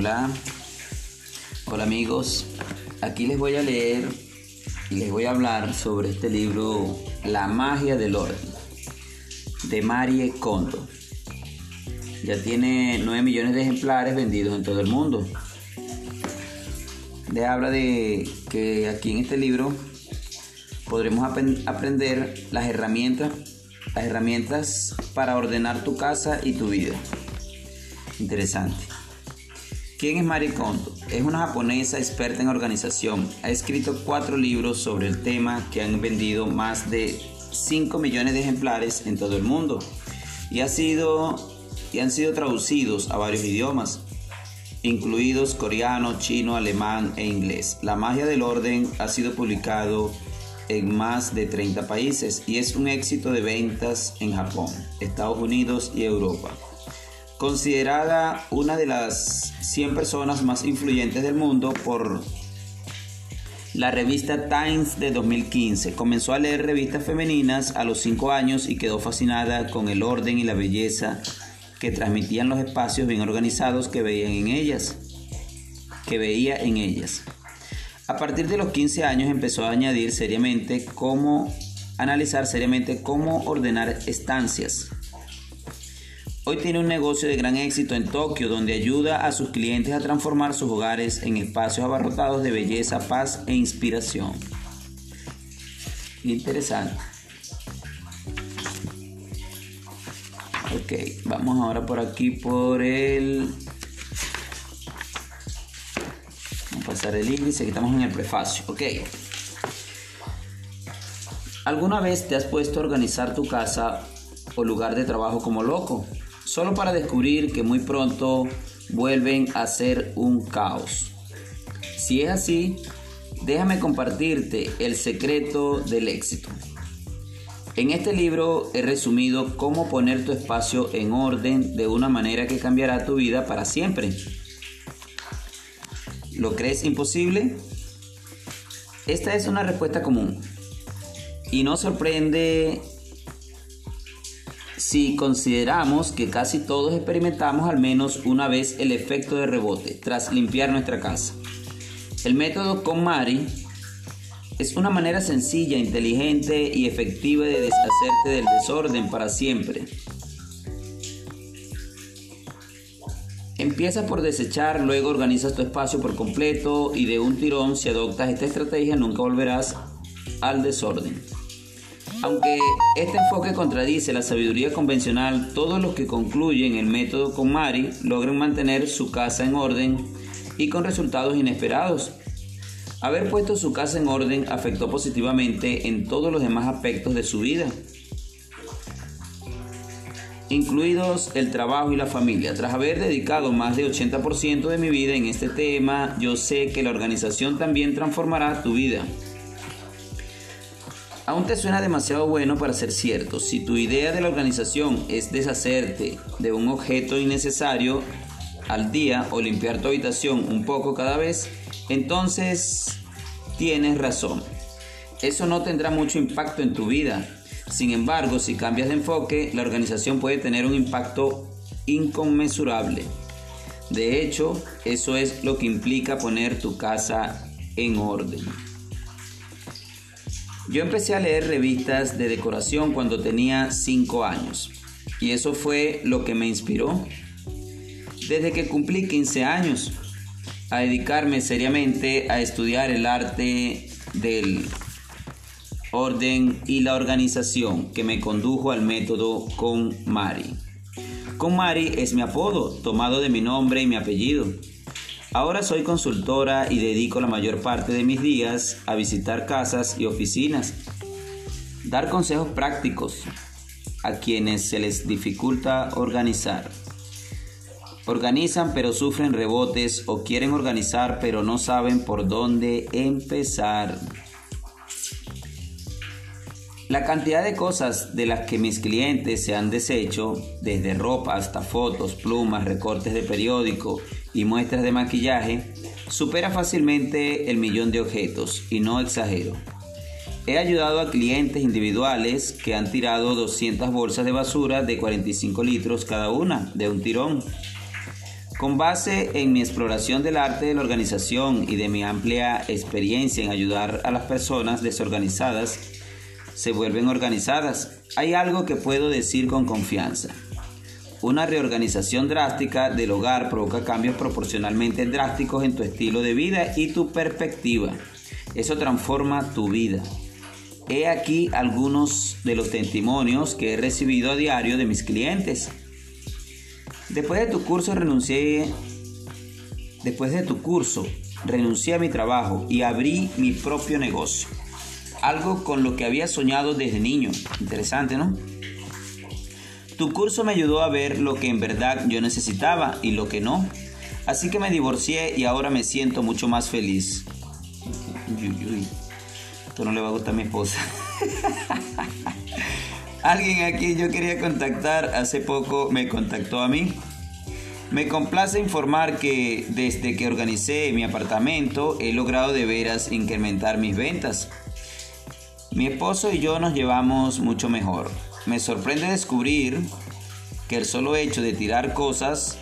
Hola, hola amigos. Aquí les voy a leer y les voy a hablar sobre este libro La magia del orden de Marie Kondo. Ya tiene 9 millones de ejemplares vendidos en todo el mundo. Le habla de que aquí en este libro podremos aprender las herramientas, las herramientas para ordenar tu casa y tu vida. Interesante. ¿Quién es Marie Kondo? Es una japonesa experta en organización. Ha escrito cuatro libros sobre el tema que han vendido más de 5 millones de ejemplares en todo el mundo y, y han sido traducidos a varios idiomas, incluidos coreano, chino, alemán e inglés. La magia del orden ha sido publicado en más de 30 países y es un éxito de ventas en Japón, Estados Unidos y Europa. Considerada una de las 100 personas más influyentes del mundo por la revista Times de 2015. Comenzó a leer revistas femeninas a los 5 años y quedó fascinada con el orden y la belleza que transmitían los espacios bien organizados que veían en ellas, que veía en ellas. A partir de los 15 años empezó a añadir seriamente cómo analizar seriamente cómo ordenar estancias. Hoy tiene un negocio de gran éxito en Tokio donde ayuda a sus clientes a transformar sus hogares en espacios abarrotados de belleza, paz e inspiración. Interesante. Ok, vamos ahora por aquí por el pasar el índice, aquí estamos en el prefacio. Ok. ¿Alguna vez te has puesto a organizar tu casa o lugar de trabajo como loco? Solo para descubrir que muy pronto vuelven a ser un caos. Si es así, déjame compartirte el secreto del éxito. En este libro he resumido cómo poner tu espacio en orden de una manera que cambiará tu vida para siempre. ¿Lo crees imposible? Esta es una respuesta común y no sorprende si consideramos que casi todos experimentamos al menos una vez el efecto de rebote tras limpiar nuestra casa. El método KonMari es una manera sencilla, inteligente y efectiva de deshacerte del desorden para siempre. Empieza por desechar, luego organizas tu espacio por completo y de un tirón si adoptas esta estrategia nunca volverás al desorden. Aunque este enfoque contradice la sabiduría convencional, todos los que concluyen el método con Mari logran mantener su casa en orden y con resultados inesperados. Haber puesto su casa en orden afectó positivamente en todos los demás aspectos de su vida incluidos el trabajo y la familia. Tras haber dedicado más de 80% de mi vida en este tema, yo sé que la organización también transformará tu vida. Aún te suena demasiado bueno para ser cierto. Si tu idea de la organización es deshacerte de un objeto innecesario al día o limpiar tu habitación un poco cada vez, entonces tienes razón. Eso no tendrá mucho impacto en tu vida, sin embargo, si cambias de enfoque, la organización puede tener un impacto inconmensurable. De hecho, eso es lo que implica poner tu casa en orden. Yo empecé a leer revistas de decoración cuando tenía 5 años y eso fue lo que me inspiró. Desde que cumplí 15 años, a dedicarme seriamente a estudiar el arte del orden y la organización que me condujo al método con Mari. Con Mari es mi apodo, tomado de mi nombre y mi apellido. Ahora soy consultora y dedico la mayor parte de mis días a visitar casas y oficinas, dar consejos prácticos a quienes se les dificulta organizar. Organizan pero sufren rebotes o quieren organizar pero no saben por dónde empezar. La cantidad de cosas de las que mis clientes se han deshecho, desde ropa hasta fotos, plumas, recortes de periódico y muestras de maquillaje, supera fácilmente el millón de objetos, y no exagero. He ayudado a clientes individuales que han tirado 200 bolsas de basura de 45 litros cada una, de un tirón. Con base en mi exploración del arte de la organización y de mi amplia experiencia en ayudar a las personas desorganizadas, se vuelven organizadas. Hay algo que puedo decir con confianza. Una reorganización drástica del hogar provoca cambios proporcionalmente drásticos en tu estilo de vida y tu perspectiva. Eso transforma tu vida. He aquí algunos de los testimonios que he recibido a diario de mis clientes. Después de tu curso renuncié después de tu curso renuncié a mi trabajo y abrí mi propio negocio. Algo con lo que había soñado desde niño. Interesante, ¿no? Tu curso me ayudó a ver lo que en verdad yo necesitaba y lo que no. Así que me divorcié y ahora me siento mucho más feliz. Esto no le va a gustar a mi esposa. Alguien aquí yo quería contactar hace poco me contactó a mí. Me complace informar que desde que organicé mi apartamento he logrado de veras incrementar mis ventas. Mi esposo y yo nos llevamos mucho mejor. Me sorprende descubrir que el solo hecho de tirar cosas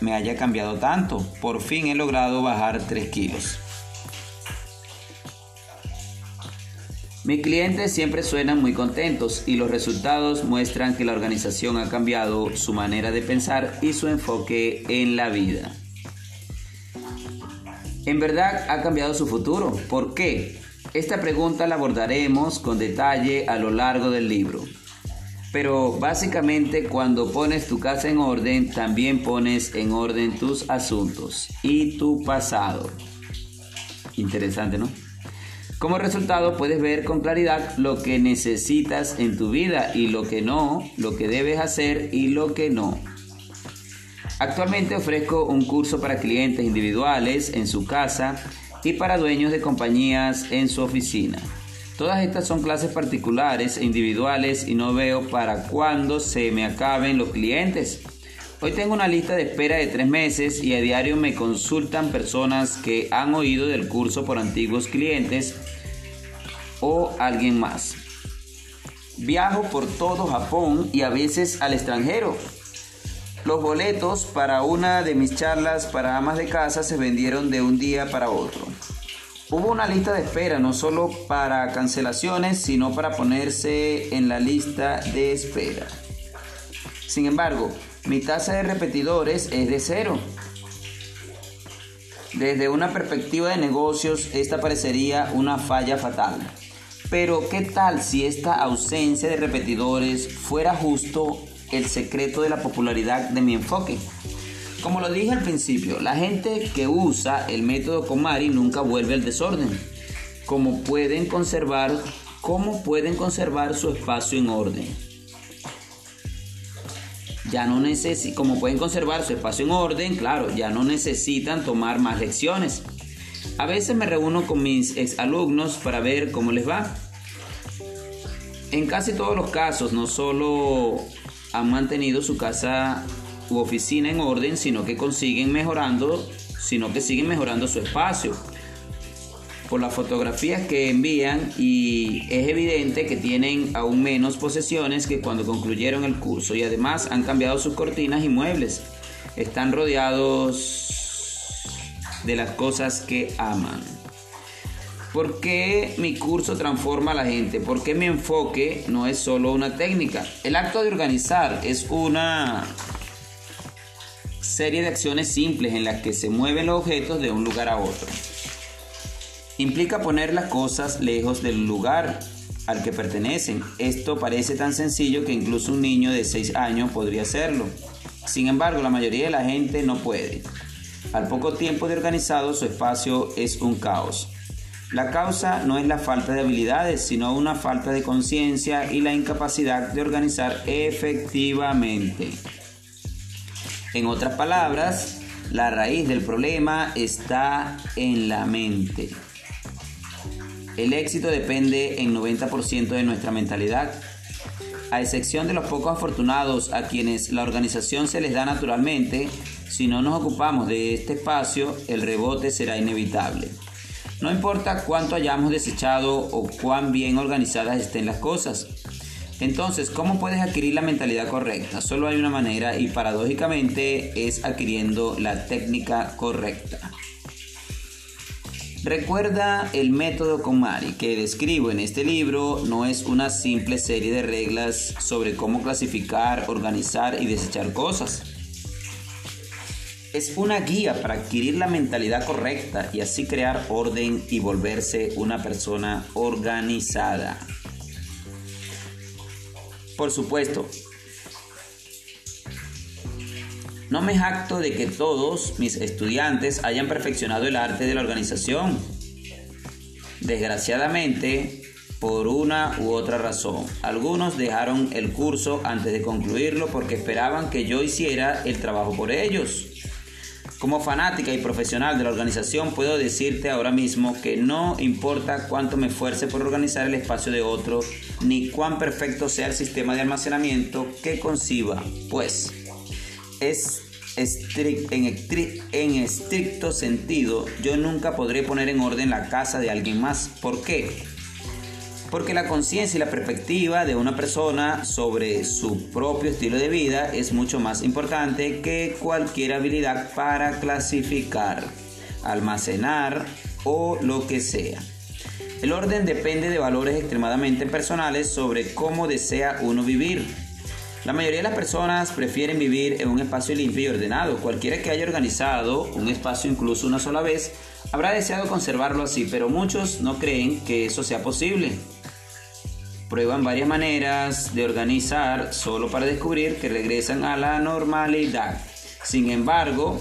me haya cambiado tanto. Por fin he logrado bajar 3 kilos. Mis clientes siempre suenan muy contentos y los resultados muestran que la organización ha cambiado su manera de pensar y su enfoque en la vida. En verdad ha cambiado su futuro. ¿Por qué? Esta pregunta la abordaremos con detalle a lo largo del libro. Pero básicamente cuando pones tu casa en orden, también pones en orden tus asuntos y tu pasado. Interesante, ¿no? Como resultado puedes ver con claridad lo que necesitas en tu vida y lo que no, lo que debes hacer y lo que no. Actualmente ofrezco un curso para clientes individuales en su casa y para dueños de compañías en su oficina. Todas estas son clases particulares e individuales y no veo para cuándo se me acaben los clientes. Hoy tengo una lista de espera de tres meses y a diario me consultan personas que han oído del curso por antiguos clientes o alguien más. Viajo por todo Japón y a veces al extranjero. Los boletos para una de mis charlas para amas de casa se vendieron de un día para otro. Hubo una lista de espera no solo para cancelaciones, sino para ponerse en la lista de espera. Sin embargo, mi tasa de repetidores es de cero. Desde una perspectiva de negocios, esta parecería una falla fatal. Pero ¿qué tal si esta ausencia de repetidores fuera justo el secreto de la popularidad de mi enfoque? Como lo dije al principio, la gente que usa el método Komari nunca vuelve al desorden. ¿Cómo pueden conservar, cómo pueden conservar su espacio en orden? ya no necesitan, como pueden conservar su espacio en orden, claro, ya no necesitan tomar más lecciones. A veces me reúno con mis exalumnos para ver cómo les va. En casi todos los casos, no solo han mantenido su casa u oficina en orden, sino que consiguen mejorando, sino que siguen mejorando su espacio por las fotografías que envían y es evidente que tienen aún menos posesiones que cuando concluyeron el curso y además han cambiado sus cortinas y muebles. Están rodeados de las cosas que aman. ¿Por qué mi curso transforma a la gente? ¿Por qué mi enfoque no es solo una técnica? El acto de organizar es una serie de acciones simples en las que se mueven los objetos de un lugar a otro implica poner las cosas lejos del lugar al que pertenecen. Esto parece tan sencillo que incluso un niño de 6 años podría hacerlo. Sin embargo, la mayoría de la gente no puede. Al poco tiempo de organizado, su espacio es un caos. La causa no es la falta de habilidades, sino una falta de conciencia y la incapacidad de organizar efectivamente. En otras palabras, la raíz del problema está en la mente. El éxito depende en 90% de nuestra mentalidad. A excepción de los pocos afortunados a quienes la organización se les da naturalmente, si no nos ocupamos de este espacio, el rebote será inevitable. No importa cuánto hayamos desechado o cuán bien organizadas estén las cosas. Entonces, ¿cómo puedes adquirir la mentalidad correcta? Solo hay una manera y paradójicamente es adquiriendo la técnica correcta. Recuerda el método KonMari que describo en este libro no es una simple serie de reglas sobre cómo clasificar, organizar y desechar cosas. Es una guía para adquirir la mentalidad correcta y así crear orden y volverse una persona organizada. Por supuesto, no me jacto de que todos mis estudiantes hayan perfeccionado el arte de la organización. Desgraciadamente, por una u otra razón, algunos dejaron el curso antes de concluirlo porque esperaban que yo hiciera el trabajo por ellos. Como fanática y profesional de la organización puedo decirte ahora mismo que no importa cuánto me esfuerce por organizar el espacio de otro, ni cuán perfecto sea el sistema de almacenamiento que conciba, pues es en, estricto sentido, yo nunca podré poner en orden la casa de alguien más. ¿Por qué? Porque la conciencia y la perspectiva de una persona sobre su propio estilo de vida es mucho más importante que cualquier habilidad para clasificar, almacenar o lo que sea. El orden depende de valores extremadamente personales sobre cómo desea uno vivir. La mayoría de las personas prefieren vivir en un espacio limpio y ordenado. Cualquiera que haya organizado un espacio incluso una sola vez habrá deseado conservarlo así, pero muchos no creen que eso sea posible. Prueban varias maneras de organizar solo para descubrir que regresan a la normalidad. Sin embargo,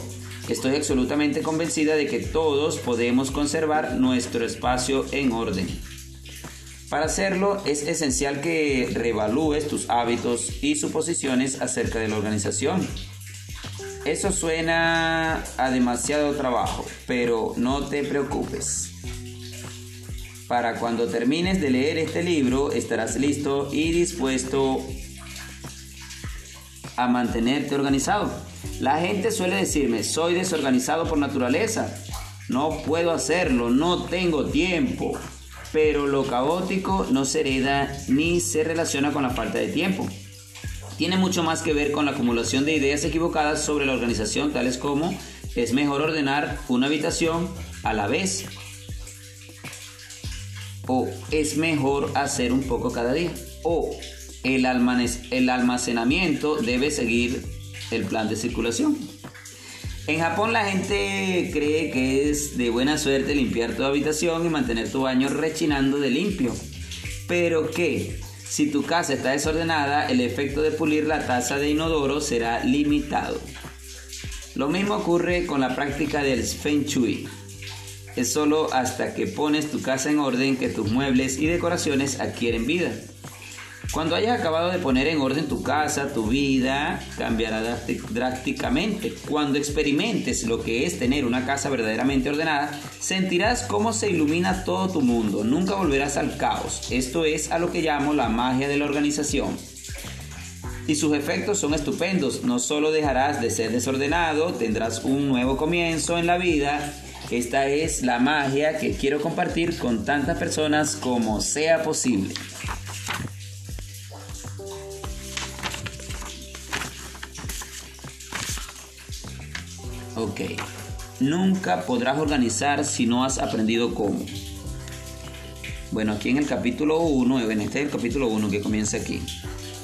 estoy absolutamente convencida de que todos podemos conservar nuestro espacio en orden. Para hacerlo es esencial que reevalúes tus hábitos y suposiciones acerca de la organización. Eso suena a demasiado trabajo, pero no te preocupes. Para cuando termines de leer este libro estarás listo y dispuesto a mantenerte organizado. La gente suele decirme, soy desorganizado por naturaleza, no puedo hacerlo, no tengo tiempo pero lo caótico no se hereda ni se relaciona con la falta de tiempo. Tiene mucho más que ver con la acumulación de ideas equivocadas sobre la organización, tales como es mejor ordenar una habitación a la vez o es mejor hacer un poco cada día o el, almacenamiento debe seguir el plan de circulación. En Japón la gente cree que es de buena suerte limpiar tu habitación y mantener tu baño rechinando de limpio. Pero que si tu casa está desordenada, el efecto de pulir la taza de inodoro será limitado. Lo mismo ocurre con la práctica del Feng Shui. Es solo hasta que pones tu casa en orden que tus muebles y decoraciones adquieren vida. Cuando hayas acabado de poner en orden tu casa, tu vida cambiará drásticamente. Cuando experimentes lo que es tener una casa verdaderamente ordenada, sentirás cómo se ilumina todo tu mundo. Nunca volverás al caos. Esto es a lo que llamo la magia de la organización. Y sus efectos son estupendos. No solo dejarás de ser desordenado, tendrás un nuevo comienzo en la vida. Esta es la magia que quiero compartir con tantas personas como sea posible. Ok. Nunca podrás organizar si no has aprendido cómo. Bueno, aquí en el capítulo 1, en este es el capítulo 1 que comienza aquí.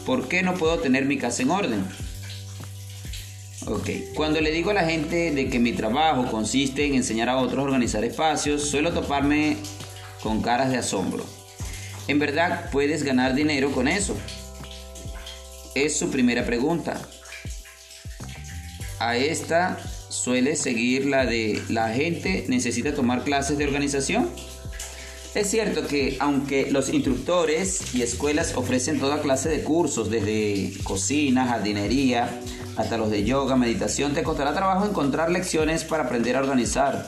¿Por qué no puedo tener mi casa en orden? Ok, cuando le digo a la gente de que mi trabajo consiste en enseñar a otros a organizar espacios, suelo toparme con caras de asombro. ¿En verdad puedes ganar dinero con eso? Es su primera pregunta. A esta suele seguir la de la gente necesita tomar clases de organización. Es cierto que aunque los instructores y escuelas ofrecen toda clase de cursos, desde cocina, jardinería, hasta los de yoga, meditación, te costará trabajo encontrar lecciones para aprender a organizar.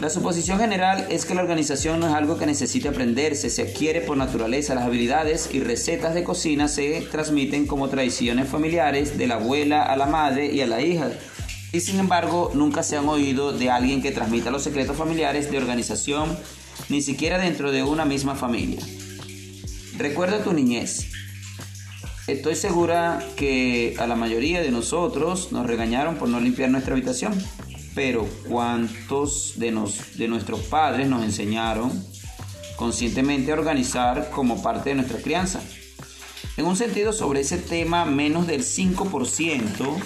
La suposición general es que la organización no es algo que necesite aprenderse, se adquiere por naturaleza. Las habilidades y recetas de cocina se transmiten como tradiciones familiares de la abuela a la madre y a la hija. Y sin embargo, nunca se han oído de alguien que transmita los secretos familiares de organización, ni siquiera dentro de una misma familia. Recuerda tu niñez. Estoy segura que a la mayoría de nosotros nos regañaron por no limpiar nuestra habitación, pero ¿cuántos de, nos, de nuestros padres nos enseñaron conscientemente a organizar como parte de nuestra crianza? En un sentido sobre ese tema, menos del 5%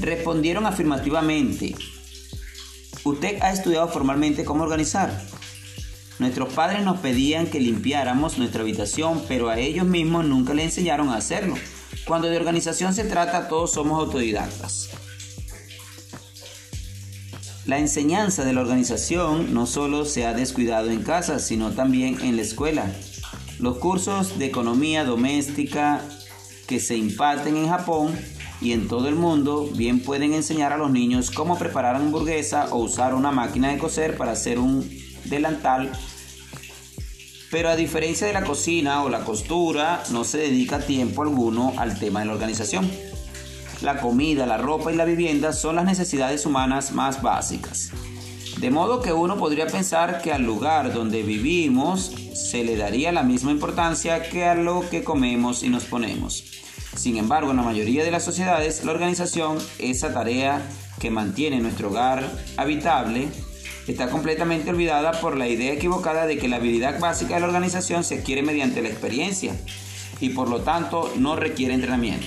respondieron afirmativamente. ¿Usted ha estudiado formalmente cómo organizar? Nuestros padres nos pedían que limpiáramos nuestra habitación, pero a ellos mismos nunca le enseñaron a hacerlo. Cuando de organización se trata, todos somos autodidactas. La enseñanza de la organización no solo se ha descuidado en casa, sino también en la escuela. Los cursos de economía doméstica que se imparten en Japón y en todo el mundo bien pueden enseñar a los niños cómo preparar hamburguesa o usar una máquina de coser para hacer un delantal. Pero a diferencia de la cocina o la costura, no se dedica tiempo alguno al tema de la organización. La comida, la ropa y la vivienda son las necesidades humanas más básicas. De modo que uno podría pensar que al lugar donde vivimos se le daría la misma importancia que a lo que comemos y nos ponemos. Sin embargo, en la mayoría de las sociedades, la organización, esa tarea que mantiene nuestro hogar habitable, está completamente olvidada por la idea equivocada de que la habilidad básica de la organización se adquiere mediante la experiencia y por lo tanto no requiere entrenamiento.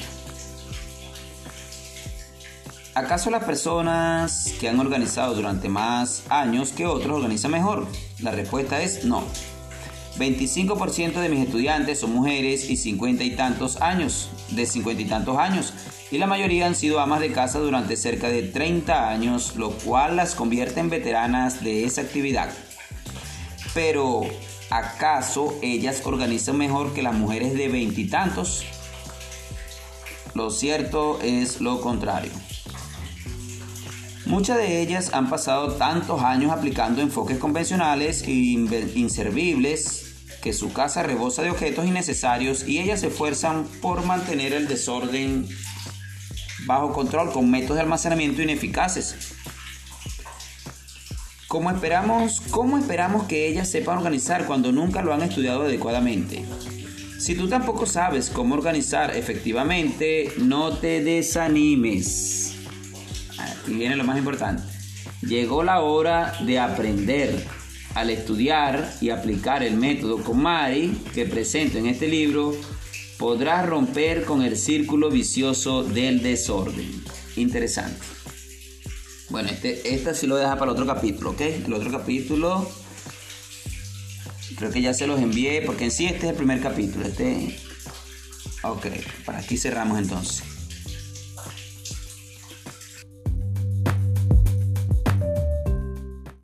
¿Acaso las personas que han organizado durante más años que otros organizan mejor? La respuesta es no. 25% de mis estudiantes son mujeres y 50 y tantos años, de 50 y tantos años, y la mayoría han sido amas de casa durante cerca de 30 años, lo cual las convierte en veteranas de esa actividad. Pero, ¿acaso ellas organizan mejor que las mujeres de veintitantos? Lo cierto es lo contrario. Muchas de ellas han pasado tantos años aplicando enfoques convencionales e inservibles que su casa rebosa de objetos innecesarios y ellas se esfuerzan por mantener el desorden bajo control con métodos de almacenamiento ineficaces. ¿Cómo esperamos, ¿Cómo esperamos que ellas sepan organizar cuando nunca lo han estudiado adecuadamente? Si tú tampoco sabes cómo organizar efectivamente, no te desanimes. Aquí viene lo más importante. Llegó la hora de aprender al estudiar y aplicar el método KOMARI que presento en este libro, podrás romper con el círculo vicioso del desorden. Interesante. Bueno, este, esta sí lo deja para el otro capítulo, ¿ok? El otro capítulo, creo que ya se los envié, porque en sí este es el primer capítulo. Este, ok, para aquí cerramos entonces.